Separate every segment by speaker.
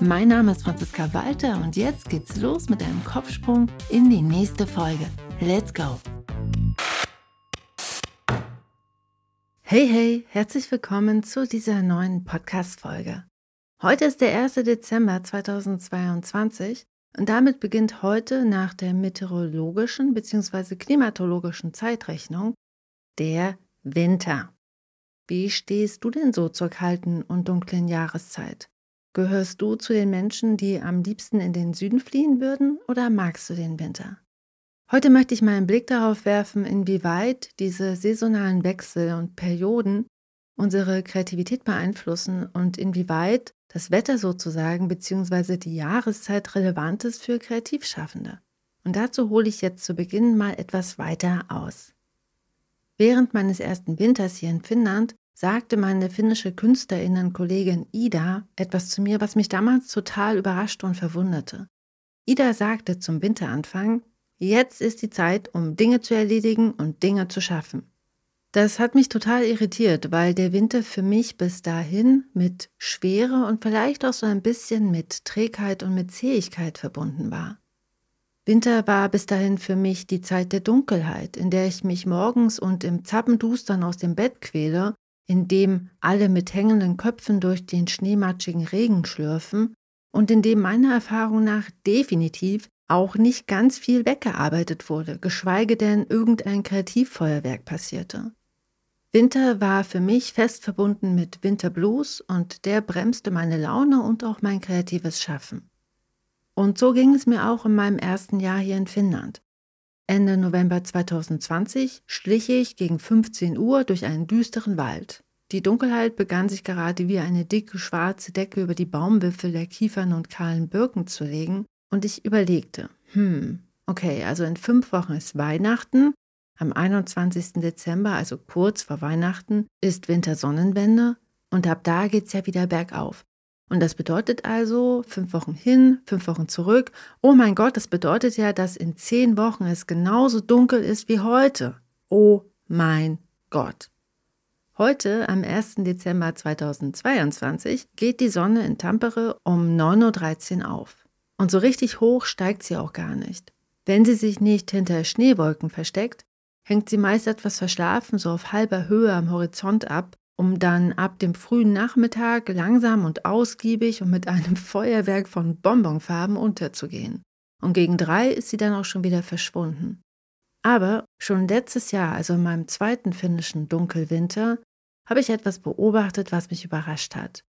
Speaker 1: Mein Name ist Franziska Walter und jetzt geht's los mit einem Kopfsprung in die nächste Folge. Let's go! Hey, hey, herzlich willkommen zu dieser neuen Podcast-Folge. Heute ist der 1. Dezember 2022 und damit beginnt heute nach der meteorologischen bzw. klimatologischen Zeitrechnung der Winter. Wie stehst du denn so zur kalten und dunklen Jahreszeit? Gehörst du zu den Menschen, die am liebsten in den Süden fliehen würden oder magst du den Winter? Heute möchte ich mal einen Blick darauf werfen, inwieweit diese saisonalen Wechsel und Perioden unsere Kreativität beeinflussen und inwieweit das Wetter sozusagen bzw. die Jahreszeit relevant ist für Kreativschaffende. Und dazu hole ich jetzt zu Beginn mal etwas weiter aus. Während meines ersten Winters hier in Finnland sagte meine finnische Künstlerinnenkollegin Ida etwas zu mir, was mich damals total überraschte und verwunderte. Ida sagte zum Winteranfang, jetzt ist die Zeit, um Dinge zu erledigen und Dinge zu schaffen. Das hat mich total irritiert, weil der Winter für mich bis dahin mit Schwere und vielleicht auch so ein bisschen mit Trägheit und mit Zähigkeit verbunden war. Winter war bis dahin für mich die Zeit der Dunkelheit, in der ich mich morgens und im Zappendustern aus dem Bett quäle in dem alle mit hängenden Köpfen durch den schneematschigen Regen schlürfen und in dem meiner Erfahrung nach definitiv auch nicht ganz viel weggearbeitet wurde, geschweige denn irgendein Kreativfeuerwerk passierte. Winter war für mich fest verbunden mit Winterblues und der bremste meine Laune und auch mein kreatives Schaffen. Und so ging es mir auch in meinem ersten Jahr hier in Finnland. Ende November 2020 schlich ich gegen 15 Uhr durch einen düsteren Wald. Die Dunkelheit begann sich gerade wie eine dicke schwarze Decke über die Baumwipfel der Kiefern und kahlen Birken zu legen, und ich überlegte, hm, okay, also in fünf Wochen ist Weihnachten, am 21. Dezember, also kurz vor Weihnachten, ist Wintersonnenwende und ab da geht's ja wieder bergauf. Und das bedeutet also fünf Wochen hin, fünf Wochen zurück. Oh mein Gott, das bedeutet ja, dass in zehn Wochen es genauso dunkel ist wie heute. Oh mein Gott. Heute, am 1. Dezember 2022, geht die Sonne in Tampere um 9.13 Uhr auf. Und so richtig hoch steigt sie auch gar nicht. Wenn sie sich nicht hinter Schneewolken versteckt, hängt sie meist etwas verschlafen so auf halber Höhe am Horizont ab um dann ab dem frühen Nachmittag langsam und ausgiebig und mit einem Feuerwerk von Bonbonfarben unterzugehen. Und gegen drei ist sie dann auch schon wieder verschwunden. Aber schon letztes Jahr, also in meinem zweiten finnischen Dunkelwinter, habe ich etwas beobachtet, was mich überrascht hat.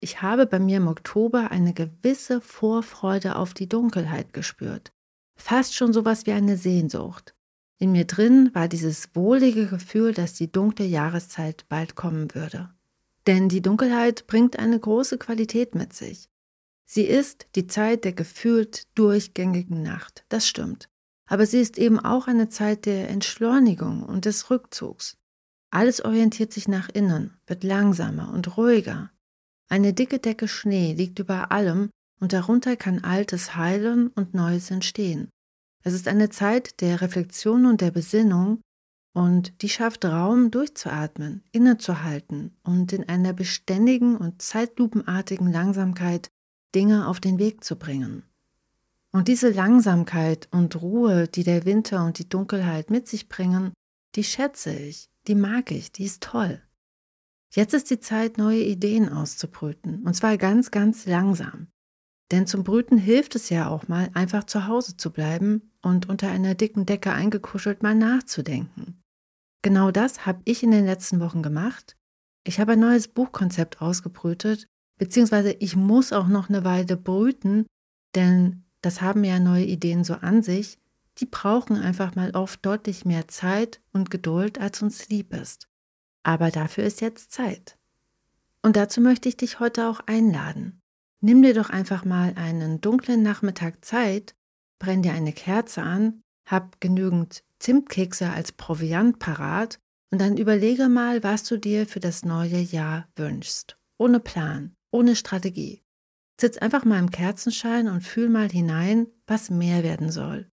Speaker 1: Ich habe bei mir im Oktober eine gewisse Vorfreude auf die Dunkelheit gespürt. Fast schon sowas wie eine Sehnsucht. In mir drin war dieses wohlige Gefühl, dass die dunkle Jahreszeit bald kommen würde. Denn die Dunkelheit bringt eine große Qualität mit sich. Sie ist die Zeit der gefühlt durchgängigen Nacht, das stimmt. Aber sie ist eben auch eine Zeit der Entschleunigung und des Rückzugs. Alles orientiert sich nach innen, wird langsamer und ruhiger. Eine dicke Decke Schnee liegt über allem und darunter kann Altes heilen und Neues entstehen. Es ist eine Zeit der Reflexion und der Besinnung und die schafft Raum durchzuatmen, innezuhalten und in einer beständigen und zeitlupenartigen Langsamkeit Dinge auf den Weg zu bringen. Und diese Langsamkeit und Ruhe, die der Winter und die Dunkelheit mit sich bringen, die schätze ich, die mag ich, die ist toll. Jetzt ist die Zeit, neue Ideen auszubrüten, und zwar ganz, ganz langsam. Denn zum Brüten hilft es ja auch mal, einfach zu Hause zu bleiben und unter einer dicken Decke eingekuschelt mal nachzudenken. Genau das habe ich in den letzten Wochen gemacht. Ich habe ein neues Buchkonzept ausgebrütet, beziehungsweise ich muss auch noch eine Weile brüten, denn das haben ja neue Ideen so an sich, die brauchen einfach mal oft deutlich mehr Zeit und Geduld, als uns lieb ist. Aber dafür ist jetzt Zeit. Und dazu möchte ich dich heute auch einladen. Nimm dir doch einfach mal einen dunklen Nachmittag Zeit, brenn dir eine Kerze an hab genügend Zimtkekse als Proviant parat und dann überlege mal, was du dir für das neue Jahr wünschst. Ohne Plan, ohne Strategie. Sitz einfach mal im Kerzenschein und fühl mal hinein, was mehr werden soll.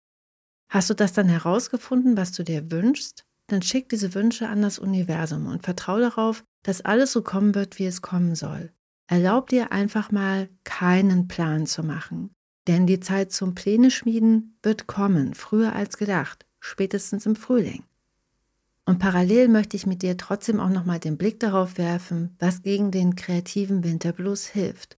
Speaker 1: Hast du das dann herausgefunden, was du dir wünschst? Dann schick diese Wünsche an das Universum und vertrau darauf, dass alles so kommen wird, wie es kommen soll. Erlaub dir einfach mal keinen Plan zu machen. Denn die Zeit zum Pläne schmieden wird kommen, früher als gedacht, spätestens im Frühling. Und parallel möchte ich mit dir trotzdem auch nochmal den Blick darauf werfen, was gegen den kreativen Winterblues hilft.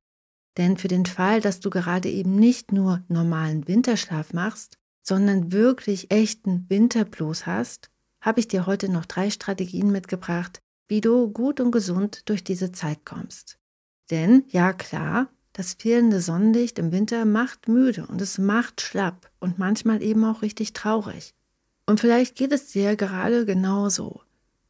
Speaker 1: Denn für den Fall, dass du gerade eben nicht nur normalen Winterschlaf machst, sondern wirklich echten Winterblues hast, habe ich dir heute noch drei Strategien mitgebracht, wie du gut und gesund durch diese Zeit kommst. Denn, ja klar, das fehlende Sonnenlicht im Winter macht müde und es macht schlapp und manchmal eben auch richtig traurig. Und vielleicht geht es dir gerade genauso.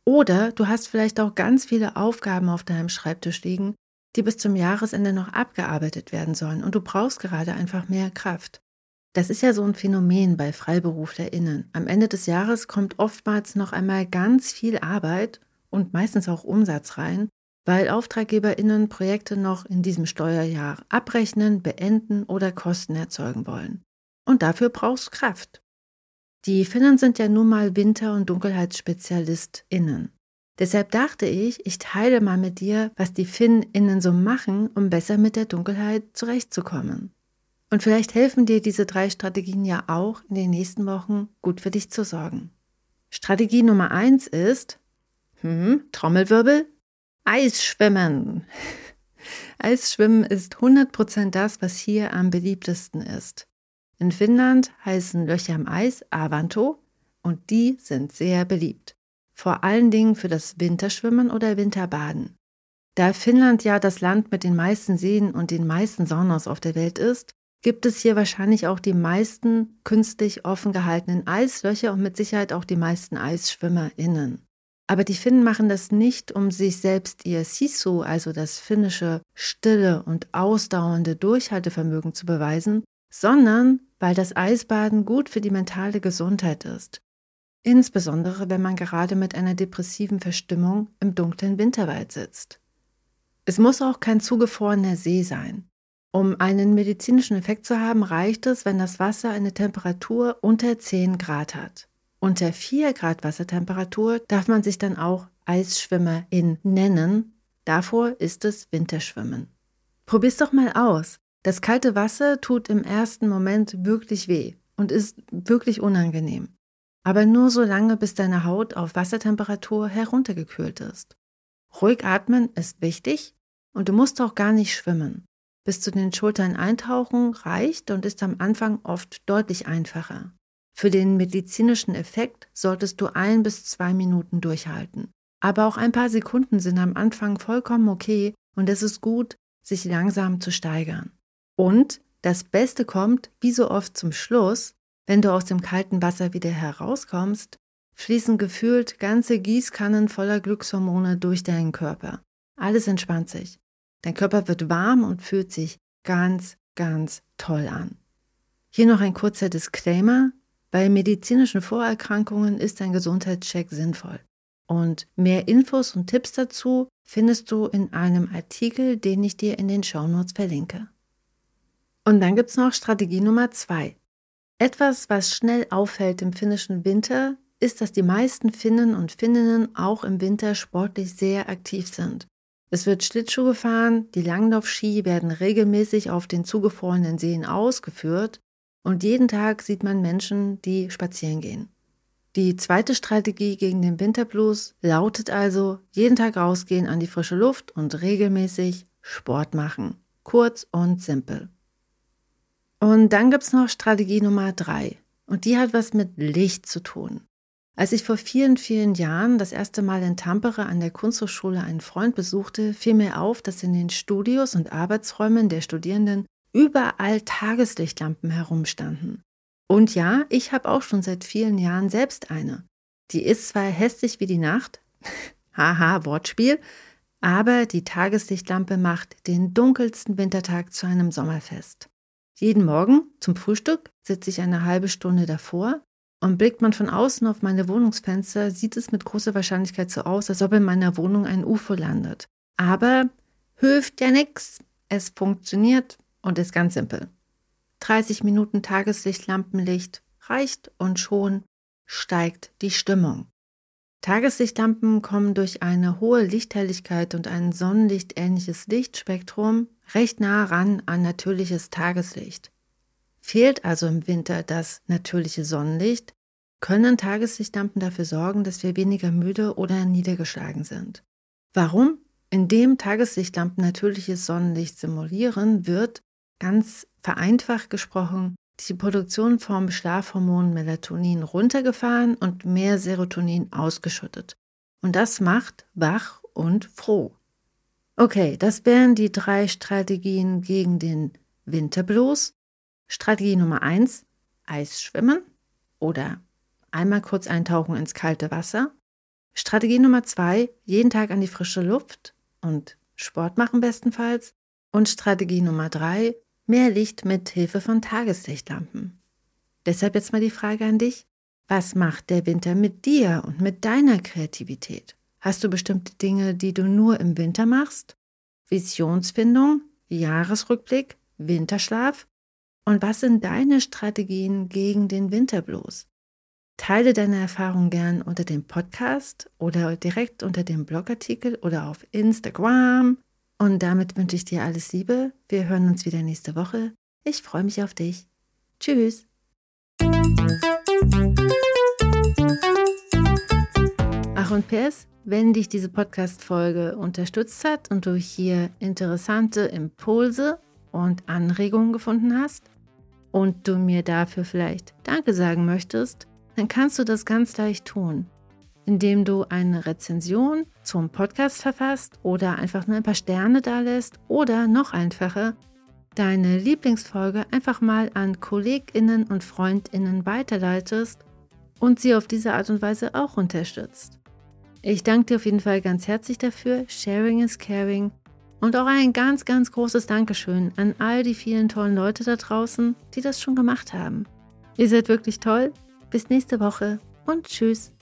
Speaker 1: Oder du hast vielleicht auch ganz viele Aufgaben auf deinem Schreibtisch liegen, die bis zum Jahresende noch abgearbeitet werden sollen und du brauchst gerade einfach mehr Kraft. Das ist ja so ein Phänomen bei FreiberuflerInnen. Am Ende des Jahres kommt oftmals noch einmal ganz viel Arbeit und meistens auch Umsatz rein, weil AuftraggeberInnen Projekte noch in diesem Steuerjahr abrechnen, beenden oder Kosten erzeugen wollen. Und dafür brauchst du Kraft. Die Finnen sind ja nun mal Winter- und DunkelheitsspezialistInnen. Deshalb dachte ich, ich teile mal mit dir, was die FinnInnen so machen, um besser mit der Dunkelheit zurechtzukommen. Und vielleicht helfen dir diese drei Strategien ja auch in den nächsten Wochen gut für dich zu sorgen. Strategie Nummer eins ist, hm, Trommelwirbel, Eisschwimmen. Eisschwimmen ist 100% das, was hier am beliebtesten ist. In Finnland heißen Löcher im Eis Avanto und die sind sehr beliebt. Vor allen Dingen für das Winterschwimmen oder Winterbaden. Da Finnland ja das Land mit den meisten Seen und den meisten Saunas auf der Welt ist, gibt es hier wahrscheinlich auch die meisten künstlich offen gehaltenen Eislöcher und mit Sicherheit auch die meisten EisschwimmerInnen. Aber die Finnen machen das nicht, um sich selbst ihr Sisu, also das finnische stille und ausdauernde Durchhaltevermögen zu beweisen, sondern weil das Eisbaden gut für die mentale Gesundheit ist. Insbesondere wenn man gerade mit einer depressiven Verstimmung im dunklen Winterwald sitzt. Es muss auch kein zugefrorener See sein. Um einen medizinischen Effekt zu haben, reicht es, wenn das Wasser eine Temperatur unter 10 Grad hat. Unter 4 Grad Wassertemperatur darf man sich dann auch Eisschwimmerin nennen. Davor ist es Winterschwimmen. Probier's doch mal aus. Das kalte Wasser tut im ersten Moment wirklich weh und ist wirklich unangenehm. Aber nur so lange, bis deine Haut auf Wassertemperatur heruntergekühlt ist. Ruhig atmen ist wichtig und du musst auch gar nicht schwimmen. Bis zu den Schultern eintauchen reicht und ist am Anfang oft deutlich einfacher. Für den medizinischen Effekt solltest du ein bis zwei Minuten durchhalten. Aber auch ein paar Sekunden sind am Anfang vollkommen okay und es ist gut, sich langsam zu steigern. Und das Beste kommt, wie so oft zum Schluss, wenn du aus dem kalten Wasser wieder herauskommst, fließen gefühlt ganze Gießkannen voller Glückshormone durch deinen Körper. Alles entspannt sich. Dein Körper wird warm und fühlt sich ganz, ganz toll an. Hier noch ein kurzer Disclaimer. Bei medizinischen Vorerkrankungen ist ein Gesundheitscheck sinnvoll. Und mehr Infos und Tipps dazu findest du in einem Artikel, den ich dir in den Shownotes verlinke. Und dann gibt es noch Strategie Nummer zwei. Etwas, was schnell auffällt im finnischen Winter, ist, dass die meisten Finnen und Finninnen auch im Winter sportlich sehr aktiv sind. Es wird Schlittschuh gefahren, die Langlaufski werden regelmäßig auf den zugefrorenen Seen ausgeführt und jeden Tag sieht man Menschen, die spazieren gehen. Die zweite Strategie gegen den Winterblues lautet also, jeden Tag rausgehen an die frische Luft und regelmäßig Sport machen. Kurz und simpel. Und dann gibt es noch Strategie Nummer drei. Und die hat was mit Licht zu tun. Als ich vor vielen, vielen Jahren das erste Mal in Tampere an der Kunsthochschule einen Freund besuchte, fiel mir auf, dass in den Studios und Arbeitsräumen der Studierenden überall Tageslichtlampen herumstanden. Und ja, ich habe auch schon seit vielen Jahren selbst eine. Die ist zwar hässlich wie die Nacht, haha, Wortspiel, aber die Tageslichtlampe macht den dunkelsten Wintertag zu einem Sommerfest. Jeden Morgen zum Frühstück sitze ich eine halbe Stunde davor Und blickt man von außen auf meine Wohnungsfenster, sieht es mit großer Wahrscheinlichkeit so aus, als ob in meiner Wohnung ein UFO landet. Aber hilft ja nichts. Es funktioniert und ist ganz simpel. 30 Minuten Tageslicht, Lampenlicht reicht und schon steigt die Stimmung. Tageslichtlampen kommen durch eine hohe Lichthelligkeit und ein sonnenlichtähnliches Lichtspektrum recht nah ran an natürliches Tageslicht. Fehlt also im Winter das natürliche Sonnenlicht, können Tageslichtlampen dafür sorgen, dass wir weniger müde oder niedergeschlagen sind. Warum? Indem Tageslichtlampen natürliches Sonnenlicht simulieren, wird, ganz vereinfacht gesprochen, die Produktion vom Schlafhormon Melatonin runtergefahren und mehr Serotonin ausgeschüttet. Und das macht wach und froh. Okay, das wären die drei Strategien gegen den Winterblues. Strategie Nummer eins: Eisschwimmen oder einmal kurz eintauchen ins kalte Wasser. Strategie Nummer zwei: jeden Tag an die frische Luft und Sport machen bestenfalls. Und Strategie Nummer drei: mehr Licht mit Hilfe von Tageslichtlampen. Deshalb jetzt mal die Frage an dich. Was macht der Winter mit dir und mit deiner Kreativität? Hast du bestimmte Dinge, die du nur im Winter machst? Visionsfindung, Jahresrückblick, Winterschlaf? Und was sind deine Strategien gegen den Winterblues? Teile deine Erfahrungen gern unter dem Podcast oder direkt unter dem Blogartikel oder auf Instagram. Und damit wünsche ich dir alles Liebe. Wir hören uns wieder nächste Woche. Ich freue mich auf dich. Tschüss. Ach und PS, wenn dich diese Podcast-Folge unterstützt hat und du hier interessante Impulse und Anregungen gefunden hast und du mir dafür vielleicht Danke sagen möchtest, dann kannst du das ganz leicht tun, indem du eine Rezension zum Podcast verfasst oder einfach nur ein paar Sterne da lässt oder noch einfacher, deine Lieblingsfolge einfach mal an KollegInnen und FreundInnen weiterleitest und sie auf diese Art und Weise auch unterstützt. Ich danke dir auf jeden Fall ganz herzlich dafür. Sharing is caring. Und auch ein ganz, ganz großes Dankeschön an all die vielen tollen Leute da draußen, die das schon gemacht haben. Ihr seid wirklich toll bis nächste Woche und tschüss.